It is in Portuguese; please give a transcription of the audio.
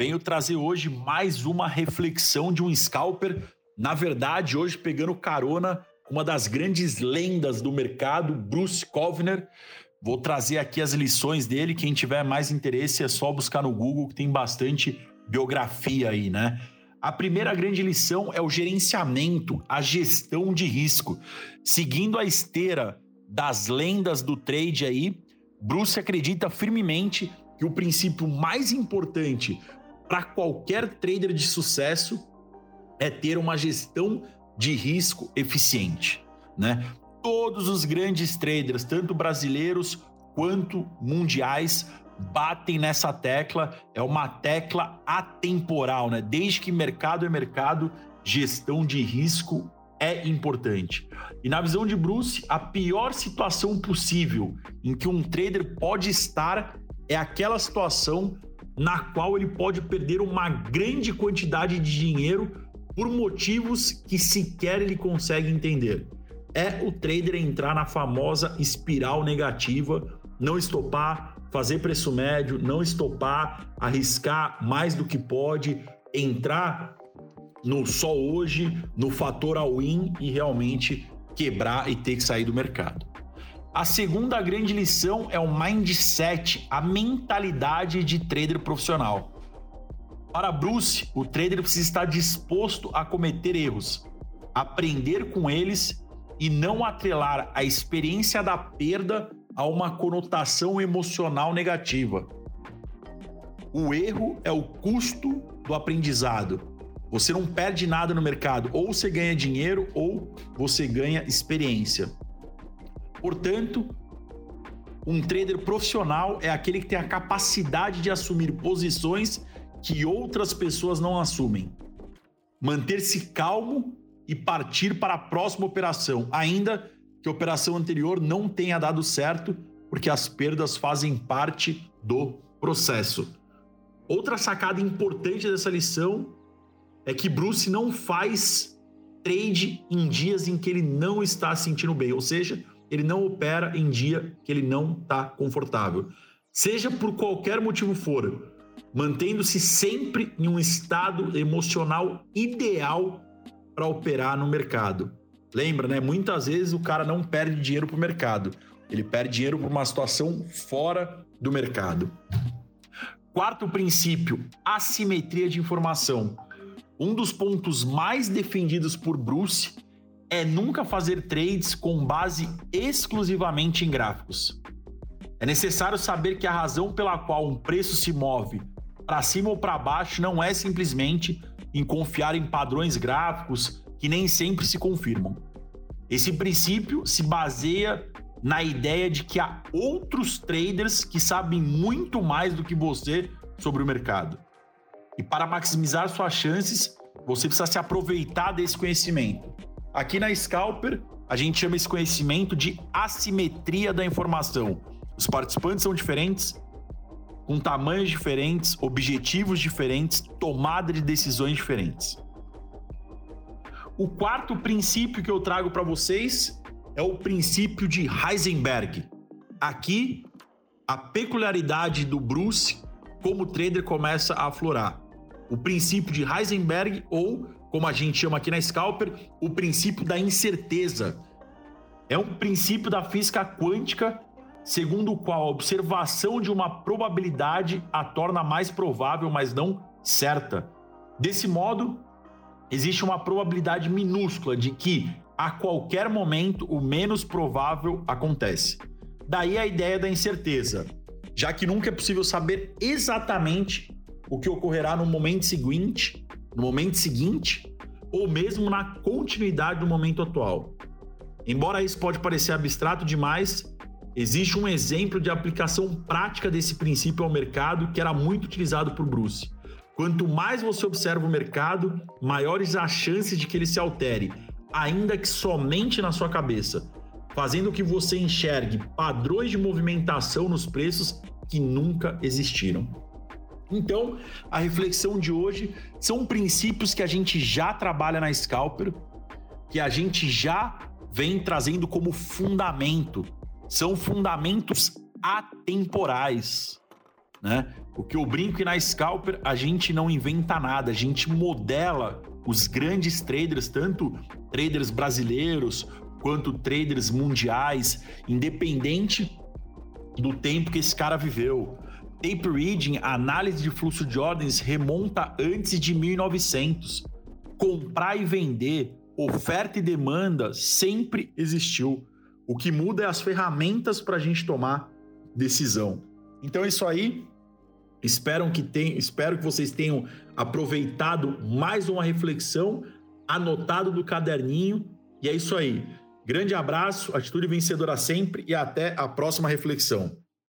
venho trazer hoje mais uma reflexão de um scalper. Na verdade, hoje pegando carona com uma das grandes lendas do mercado, Bruce Kovner. Vou trazer aqui as lições dele. Quem tiver mais interesse é só buscar no Google, que tem bastante biografia aí, né? A primeira grande lição é o gerenciamento, a gestão de risco. Seguindo a esteira das lendas do trade aí, Bruce acredita firmemente que o princípio mais importante para qualquer trader de sucesso é ter uma gestão de risco eficiente, né? Todos os grandes traders, tanto brasileiros quanto mundiais, batem nessa tecla. É uma tecla atemporal, né? Desde que mercado é mercado, gestão de risco é importante. E na visão de Bruce, a pior situação possível em que um trader pode estar é aquela situação na qual ele pode perder uma grande quantidade de dinheiro por motivos que sequer ele consegue entender. É o trader entrar na famosa espiral negativa, não estopar, fazer preço médio, não estopar, arriscar mais do que pode, entrar no só hoje, no fator all-in e realmente quebrar e ter que sair do mercado. A segunda grande lição é o mindset, a mentalidade de trader profissional. Para Bruce, o trader precisa estar disposto a cometer erros, aprender com eles e não atrelar a experiência da perda a uma conotação emocional negativa. O erro é o custo do aprendizado. Você não perde nada no mercado, ou você ganha dinheiro ou você ganha experiência. Portanto, um trader profissional é aquele que tem a capacidade de assumir posições que outras pessoas não assumem. Manter-se calmo e partir para a próxima operação, ainda que a operação anterior não tenha dado certo, porque as perdas fazem parte do processo. Outra sacada importante dessa lição é que Bruce não faz trade em dias em que ele não está se sentindo bem, ou seja, ele não opera em dia que ele não está confortável. Seja por qualquer motivo for, mantendo-se sempre em um estado emocional ideal para operar no mercado. Lembra, né? Muitas vezes o cara não perde dinheiro para o mercado, ele perde dinheiro por uma situação fora do mercado. Quarto princípio: assimetria de informação. Um dos pontos mais defendidos por Bruce é nunca fazer trades com base exclusivamente em gráficos. É necessário saber que a razão pela qual um preço se move para cima ou para baixo não é simplesmente em confiar em padrões gráficos que nem sempre se confirmam. Esse princípio se baseia na ideia de que há outros traders que sabem muito mais do que você sobre o mercado. E para maximizar suas chances, você precisa se aproveitar desse conhecimento. Aqui na Scalper, a gente chama esse conhecimento de assimetria da informação. Os participantes são diferentes, com tamanhos diferentes, objetivos diferentes, tomada de decisões diferentes. O quarto princípio que eu trago para vocês é o princípio de Heisenberg. Aqui, a peculiaridade do Bruce como trader começa a aflorar. O princípio de Heisenberg ou como a gente chama aqui na Scalper, o princípio da incerteza. É um princípio da física quântica segundo o qual a observação de uma probabilidade a torna mais provável, mas não certa. Desse modo, existe uma probabilidade minúscula de que a qualquer momento o menos provável acontece. Daí a ideia da incerteza, já que nunca é possível saber exatamente o que ocorrerá no momento seguinte no momento seguinte ou mesmo na continuidade do momento atual. Embora isso pode parecer abstrato demais, existe um exemplo de aplicação prática desse princípio ao mercado que era muito utilizado por Bruce. Quanto mais você observa o mercado, maiores as chances de que ele se altere, ainda que somente na sua cabeça, fazendo que você enxergue padrões de movimentação nos preços que nunca existiram. Então, a reflexão de hoje são princípios que a gente já trabalha na Scalper, que a gente já vem trazendo como fundamento. São fundamentos atemporais. né? O que eu brinco e na Scalper a gente não inventa nada, a gente modela os grandes traders, tanto traders brasileiros quanto traders mundiais, independente do tempo que esse cara viveu. Tape reading, análise de fluxo de ordens remonta antes de 1900. Comprar e vender, oferta e demanda sempre existiu. O que muda é as ferramentas para a gente tomar decisão. Então é isso aí. Espero que, tenham, espero que vocês tenham aproveitado mais uma reflexão, anotado do caderninho. E é isso aí. Grande abraço, atitude vencedora sempre e até a próxima reflexão.